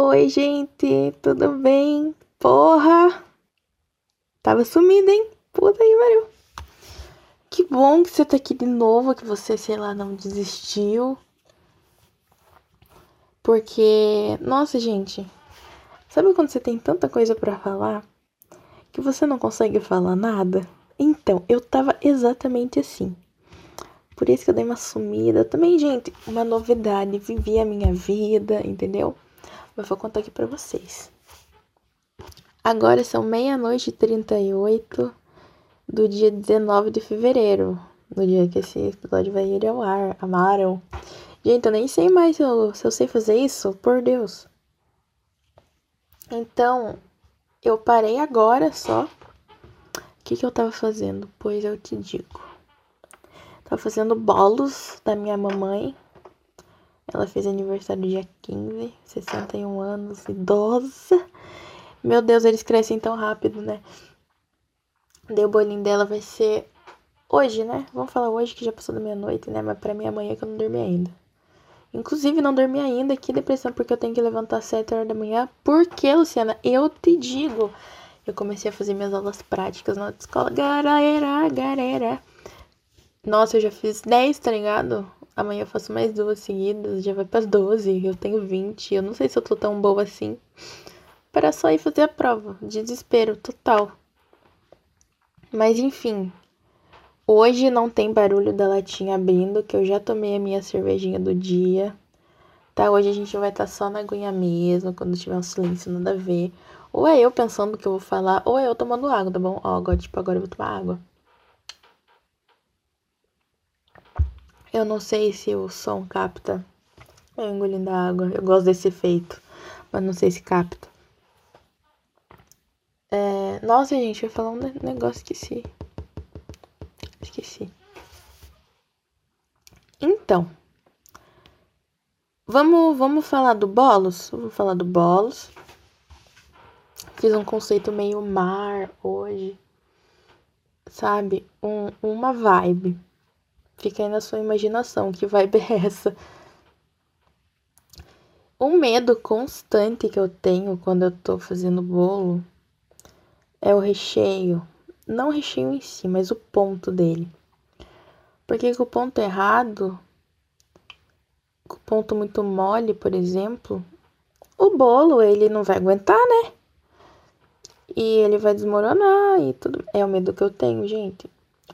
Oi, gente, tudo bem? Porra! Tava sumida, hein? Puta que pariu. Que bom que você tá aqui de novo, que você, sei lá, não desistiu. Porque, nossa, gente, sabe quando você tem tanta coisa para falar que você não consegue falar nada? Então, eu tava exatamente assim. Por isso que eu dei uma sumida. Também, gente, uma novidade. Vivi a minha vida, entendeu? Mas vou contar aqui pra vocês. Agora são meia-noite e 38 do dia 19 de fevereiro. No dia que esse episódio vai ir ao ar. Amaram. Gente, eu nem sei mais se eu, se eu sei fazer isso. Por Deus. Então, eu parei agora só. O que, que eu tava fazendo? Pois eu te digo. Tava fazendo bolos da minha mamãe. Ela fez aniversário dia 15, 61 anos, idosa. Meu Deus, eles crescem tão rápido, né? Deu o bolinho dela vai ser hoje, né? Vamos falar hoje que já passou da meia-noite, né? Mas pra minha mãe é que eu não dormi ainda. Inclusive, não dormi ainda. Que depressão, porque eu tenho que levantar às 7 horas da manhã. Por que, Luciana? Eu te digo. Eu comecei a fazer minhas aulas práticas na escola. Galera, galera. Nossa, eu já fiz 10, tá ligado? Amanhã eu faço mais duas seguidas, já vai pras 12. Eu tenho 20. Eu não sei se eu tô tão boa assim. Para só ir fazer a prova. Desespero total. Mas enfim. Hoje não tem barulho da latinha abrindo, que eu já tomei a minha cervejinha do dia. Tá? Hoje a gente vai estar tá só na aguinha mesmo, quando tiver um silêncio, nada a ver. Ou é eu pensando que eu vou falar, ou é eu tomando água, tá bom? Ó, agora, tipo, agora eu vou tomar água. Eu não sei se o som capta. Eu engolindo a água. Eu gosto desse efeito. Mas não sei se capta. É... Nossa, gente, eu ia falar um negócio esqueci. Esqueci. Então. Vamos, vamos falar do bolos? Vamos falar do bolos. Fiz um conceito meio mar hoje. Sabe? Um, uma vibe. Fica aí na sua imaginação, que vibe é essa? Um medo constante que eu tenho quando eu tô fazendo bolo é o recheio. Não o recheio em si, mas o ponto dele. Porque com o ponto errado, com o ponto muito mole, por exemplo, o bolo ele não vai aguentar, né? E ele vai desmoronar e tudo. É o medo que eu tenho, gente.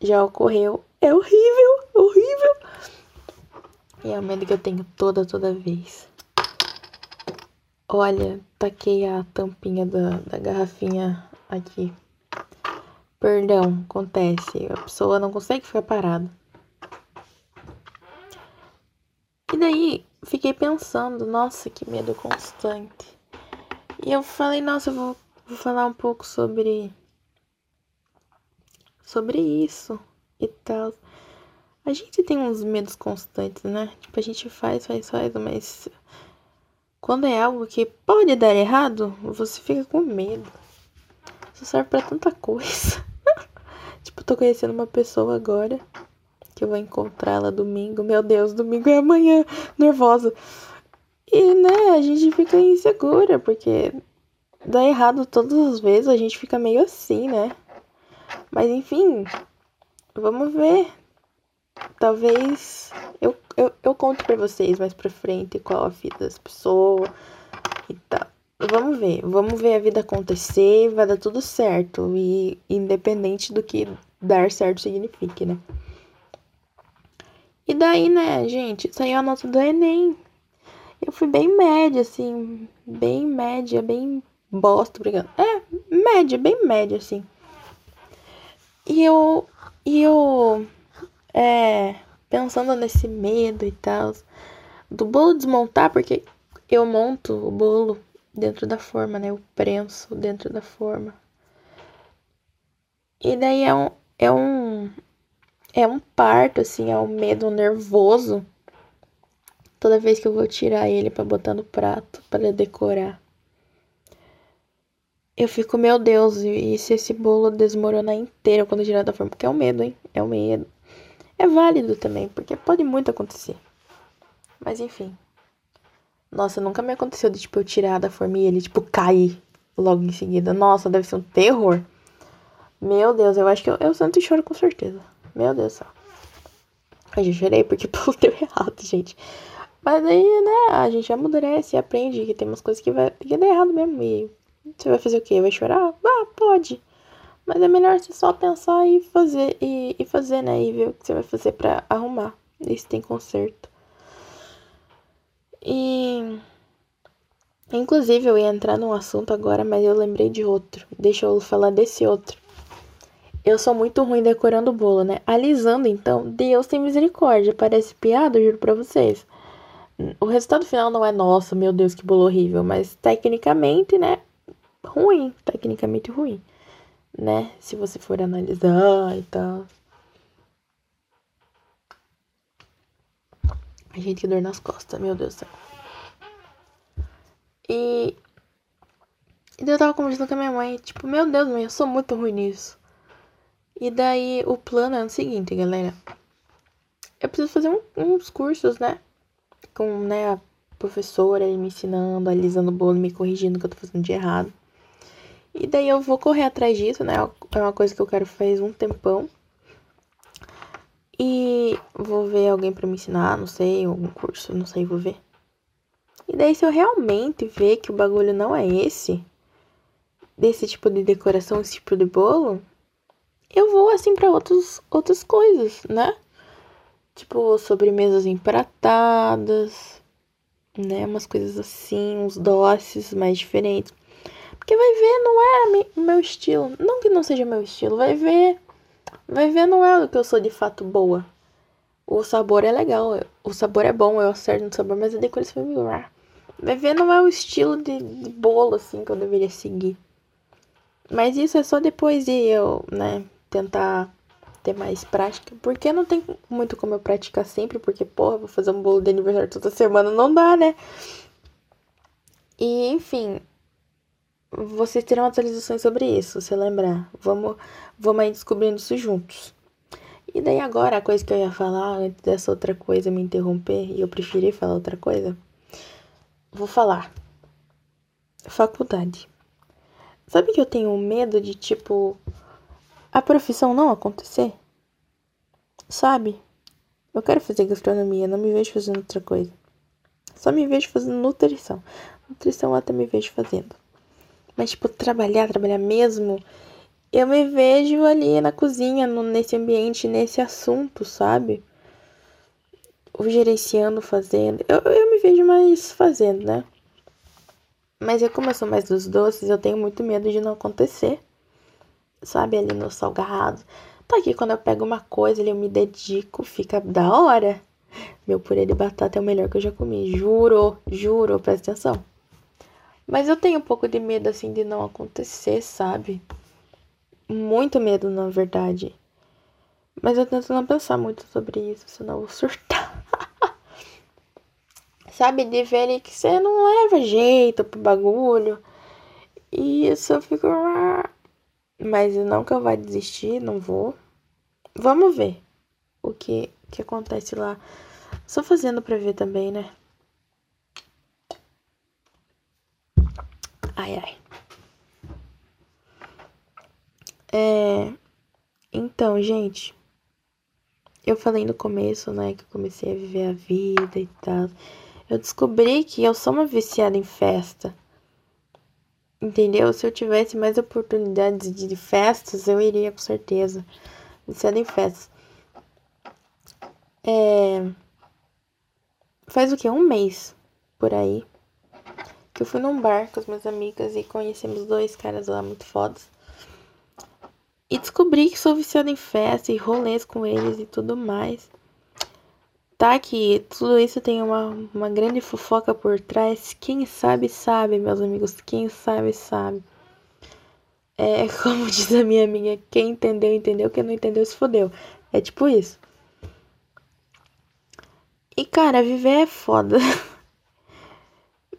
Já ocorreu. É horrível horrível. E é o medo que eu tenho toda, toda vez. Olha, taquei a tampinha da, da garrafinha aqui. Perdão, acontece. A pessoa não consegue ficar parada. E daí, fiquei pensando, nossa, que medo constante. E eu falei, nossa, eu vou, vou falar um pouco sobre. Sobre isso e tal. A gente tem uns medos constantes, né? Tipo, a gente faz, faz, faz, mas quando é algo que pode dar errado, você fica com medo. Isso serve para tanta coisa. tipo, tô conhecendo uma pessoa agora que eu vou encontrar ela domingo. Meu Deus, domingo é amanhã, nervosa. E, né, a gente fica insegura, porque dá errado todas as vezes, a gente fica meio assim, né? Mas enfim, vamos ver talvez eu, eu, eu conto pra vocês mais pra frente qual a vida das pessoas e tal. Vamos ver, vamos ver a vida acontecer, vai dar tudo certo. E independente do que dar certo signifique, né? E daí, né, gente, saiu a nota do Enem. Eu fui bem média, assim, bem média, bem bosta, obrigado. É, média, bem média, assim. E eu. E eu é, pensando nesse medo e tal, do bolo desmontar, porque eu monto o bolo dentro da forma, né? Eu prenso dentro da forma. E daí é um, é um, é um parto, assim, é um medo nervoso. Toda vez que eu vou tirar ele para botar no prato, para decorar. Eu fico, meu Deus, e se esse bolo desmoronar inteiro quando tirar da forma? Porque é o um medo, hein? É o um medo. É válido também, porque pode muito acontecer. Mas enfim. Nossa, nunca me aconteceu de, tipo, eu tirar da forminha e ele, tipo, cair logo em seguida. Nossa, deve ser um terror. Meu Deus, eu acho que eu, eu santo e choro com certeza. Meu Deus do céu. Eu já chorei porque pô, deu errado, gente. Mas aí, né, a gente amadurece e aprende que tem umas coisas que vai que dar errado mesmo. E você vai fazer o quê? Vai chorar? Ah, pode. Mas é melhor você só pensar e fazer, e, e fazer, né? E ver o que você vai fazer para arrumar. Isso tem conserto. E. Inclusive, eu ia entrar num assunto agora, mas eu lembrei de outro. Deixa eu falar desse outro. Eu sou muito ruim decorando bolo, né? Alisando, então, Deus tem misericórdia. Parece piada, juro pra vocês. O resultado final não é nossa, meu Deus, que bolo horrível, mas tecnicamente, né? Ruim, tecnicamente ruim, né? Se você for analisar e tal. A gente, que dor nas costas, meu Deus do céu. E. E eu tava conversando com a minha mãe, tipo, meu Deus, mãe, eu sou muito ruim nisso. E daí o plano é o seguinte, galera. Eu preciso fazer um, uns cursos, né? Com né, a professora me ensinando, alisando o bolo, me corrigindo o que eu tô fazendo de errado. E daí eu vou correr atrás disso, né? É uma coisa que eu quero faz um tempão. E vou ver alguém para me ensinar, não sei, algum curso, não sei, vou ver. E daí se eu realmente ver que o bagulho não é esse, desse tipo de decoração, esse tipo de bolo, eu vou assim para outros outras coisas, né? Tipo sobremesas empratadas, né? Umas coisas assim, uns doces mais diferentes. Porque vai ver, não é o meu estilo. Não que não seja meu estilo, vai ver. Vai ver, não é o que eu sou de fato boa. O sabor é legal, o sabor é bom, eu acerto no sabor, mas a decoração é melhor. Vai ver, não é o estilo de, de bolo assim que eu deveria seguir. Mas isso é só depois de eu, né, tentar ter mais prática. Porque não tem muito como eu praticar sempre, porque, porra, vou fazer um bolo de aniversário toda semana, não dá, né? E, enfim, vocês terão atualizações sobre isso, se lembrar. Vamos, vamos aí descobrindo isso juntos. E daí agora, a coisa que eu ia falar, antes dessa outra coisa me interromper, e eu preferi falar outra coisa, vou falar. Faculdade. Sabe que eu tenho medo de, tipo, a profissão não acontecer? Sabe? Eu quero fazer gastronomia, não me vejo fazendo outra coisa. Só me vejo fazendo nutrição. Nutrição até me vejo fazendo. Mas, tipo, trabalhar, trabalhar mesmo, eu me vejo ali na cozinha, no, nesse ambiente, nesse assunto, sabe? O gerenciando, fazendo. Eu, eu me vejo mais fazendo, né? Mas eu, como eu sou mais dos doces, eu tenho muito medo de não acontecer sabe, ali no salgado. Tá aqui quando eu pego uma coisa, ali eu me dedico, fica da hora. Meu purê de batata é o melhor que eu já comi, juro, juro, presta atenção. Mas eu tenho um pouco de medo assim de não acontecer, sabe? Muito medo, na verdade. Mas eu tento não pensar muito sobre isso, senão eu vou surtar. sabe, de ver que você não leva jeito pro bagulho. E isso eu fico. Ah, mas não que eu vá desistir, não vou. Vamos ver o que, que acontece lá. Só fazendo pra ver também, né? Ai, ai. É. Então, gente. Eu falei no começo, né, que eu comecei a viver a vida e tal. Eu descobri que eu sou uma viciada em festa. Entendeu? Se eu tivesse mais oportunidades de festas, eu iria com certeza. Viciada em festas. É... Faz o que? Um mês por aí. Que eu fui num bar com as minhas amigas e conhecemos dois caras lá muito fodas. E descobri que sou viciada em festa e rolês com eles e tudo mais. Tá que tudo isso tem uma, uma grande fofoca por trás. Quem sabe, sabe, meus amigos. Quem sabe, sabe. É como diz a minha amiga: quem entendeu, entendeu. Quem não entendeu, se fodeu. É tipo isso. E cara, viver é foda.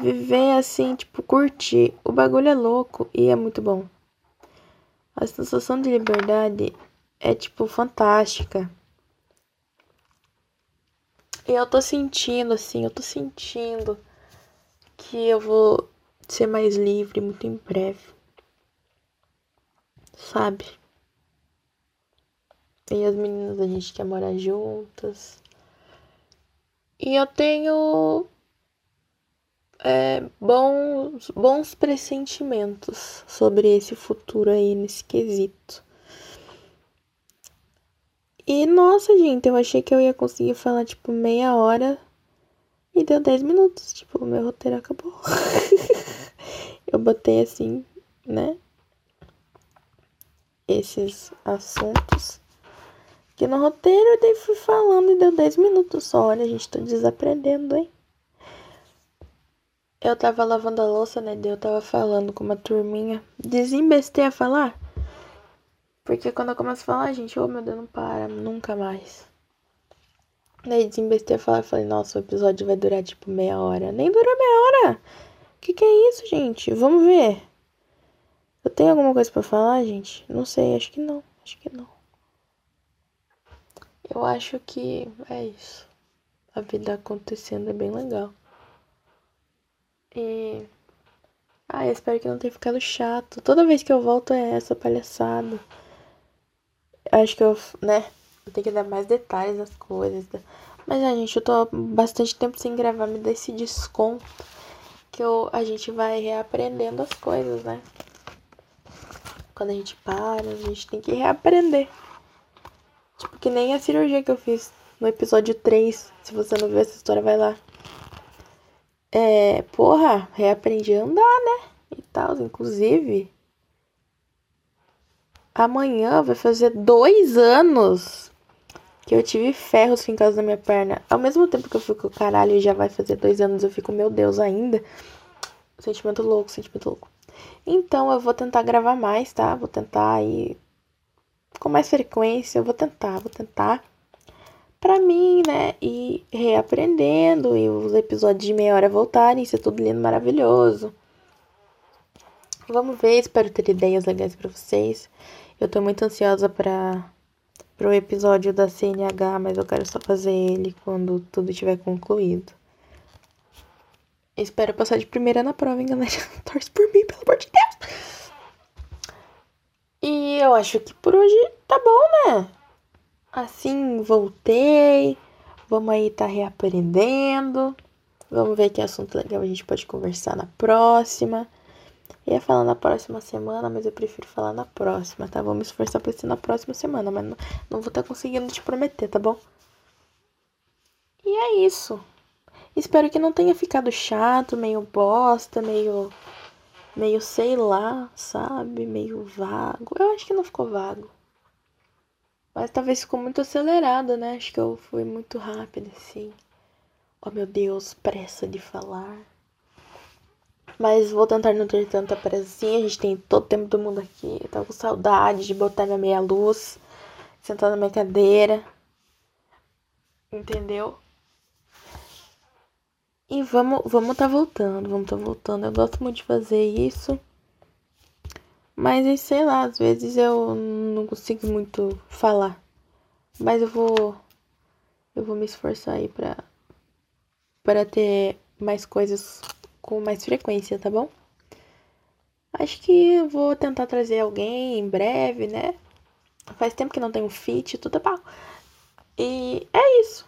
viver assim, tipo, curtir. O bagulho é louco e é muito bom. A sensação de liberdade é, tipo, fantástica. E eu tô sentindo, assim, eu tô sentindo que eu vou ser mais livre muito em breve. Sabe? E as meninas a gente quer morar juntas. E eu tenho é, bons, bons pressentimentos sobre esse futuro aí nesse quesito. E nossa, gente, eu achei que eu ia conseguir falar tipo meia hora e deu 10 minutos. Tipo, meu roteiro acabou. eu botei assim, né? Esses assuntos aqui no roteiro, e daí fui falando e deu 10 minutos só. Olha, a gente tá desaprendendo, hein? Eu tava lavando a louça, né? Eu tava falando com uma turminha. Desembestei a falar. Porque quando eu começo a falar, gente, oh meu Deus, não para, nunca mais. Daí desembestei a falar e falei, nossa, o episódio vai durar tipo meia hora. Nem dura meia hora! Que que é isso, gente? Vamos ver. Eu tenho alguma coisa para falar, gente? Não sei, acho que não. Acho que não. Eu acho que é isso. A vida acontecendo é bem legal. E. Ah, eu espero que não tenha ficado chato. Toda vez que eu volto é essa palhaçada. Acho que eu, né? Eu tenho que dar mais detalhes das coisas. Mas, a gente, eu tô bastante tempo sem gravar. Me dá esse desconto. Que eu, a gente vai reaprendendo as coisas, né? Quando a gente para, a gente tem que reaprender. Tipo, que nem a cirurgia que eu fiz no episódio 3. Se você não viu essa história, vai lá. É, porra, reaprendi a andar, né? E tal. Inclusive, amanhã vai fazer dois anos que eu tive ferros fincados na minha perna. Ao mesmo tempo que eu fico, caralho, já vai fazer dois anos, eu fico, meu Deus, ainda. Sentimento louco, sentimento louco. Então eu vou tentar gravar mais, tá? Vou tentar ir com mais frequência. Eu vou tentar, vou tentar para mim, né? E reaprendendo e os episódios de meia hora voltarem, isso é tudo lindo, maravilhoso. Vamos ver, espero ter ideias legais para vocês. Eu tô muito ansiosa para pro episódio da CNH, mas eu quero só fazer ele quando tudo estiver concluído. Espero passar de primeira na prova, hein, galera? Torce por mim, pelo amor de Deus. E eu acho que por hoje tá bom, né? Assim, voltei. Vamos aí tá reaprendendo. Vamos ver que assunto legal a gente pode conversar na próxima. Eu ia falar na próxima semana, mas eu prefiro falar na próxima, tá? Me esforçar pra ser na próxima semana, mas não, não vou estar tá conseguindo te prometer, tá bom? E é isso. Espero que não tenha ficado chato, meio bosta, meio. meio sei lá, sabe? Meio vago. Eu acho que não ficou vago. Mas talvez ficou muito acelerado, né? Acho que eu fui muito rápido, assim. Oh meu Deus, pressa de falar. Mas vou tentar não ter tanta pressa assim. A gente tem todo o tempo do mundo aqui. Eu tava com saudade de botar minha meia luz, sentar na minha cadeira. Entendeu? E vamos, vamos tá voltando, vamos tá voltando. Eu gosto muito de fazer isso. Mas sei lá, às vezes eu não consigo muito falar. Mas eu vou eu vou me esforçar aí para para ter mais coisas com mais frequência, tá bom? Acho que vou tentar trazer alguém em breve, né? Faz tempo que não um fit, tudo bom. E é isso.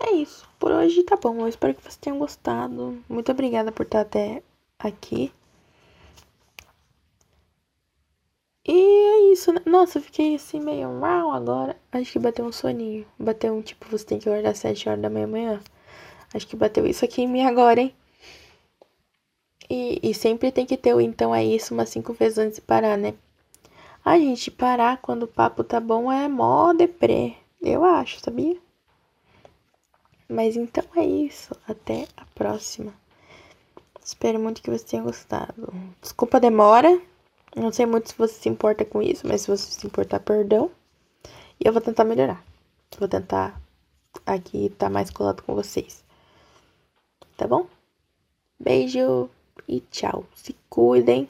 É isso. Por hoje tá bom. Eu espero que vocês tenham gostado. Muito obrigada por estar até aqui. E é isso, né? Nossa, eu fiquei assim meio mal agora. Acho que bateu um soninho. Bateu um tipo, você tem que acordar às 7 horas da manhã amanhã. Acho que bateu isso aqui em mim agora, hein? E, e sempre tem que ter o então é isso umas cinco vezes antes de parar, né? A gente, parar quando o papo tá bom é mó deprê. Eu acho, sabia? Mas então é isso. Até a próxima. Espero muito que você tenha gostado. Desculpa a demora. Não sei muito se você se importa com isso, mas se você se importar, perdão. E eu vou tentar melhorar. Vou tentar aqui estar tá mais colado com vocês. Tá bom? Beijo e tchau. Se cuidem.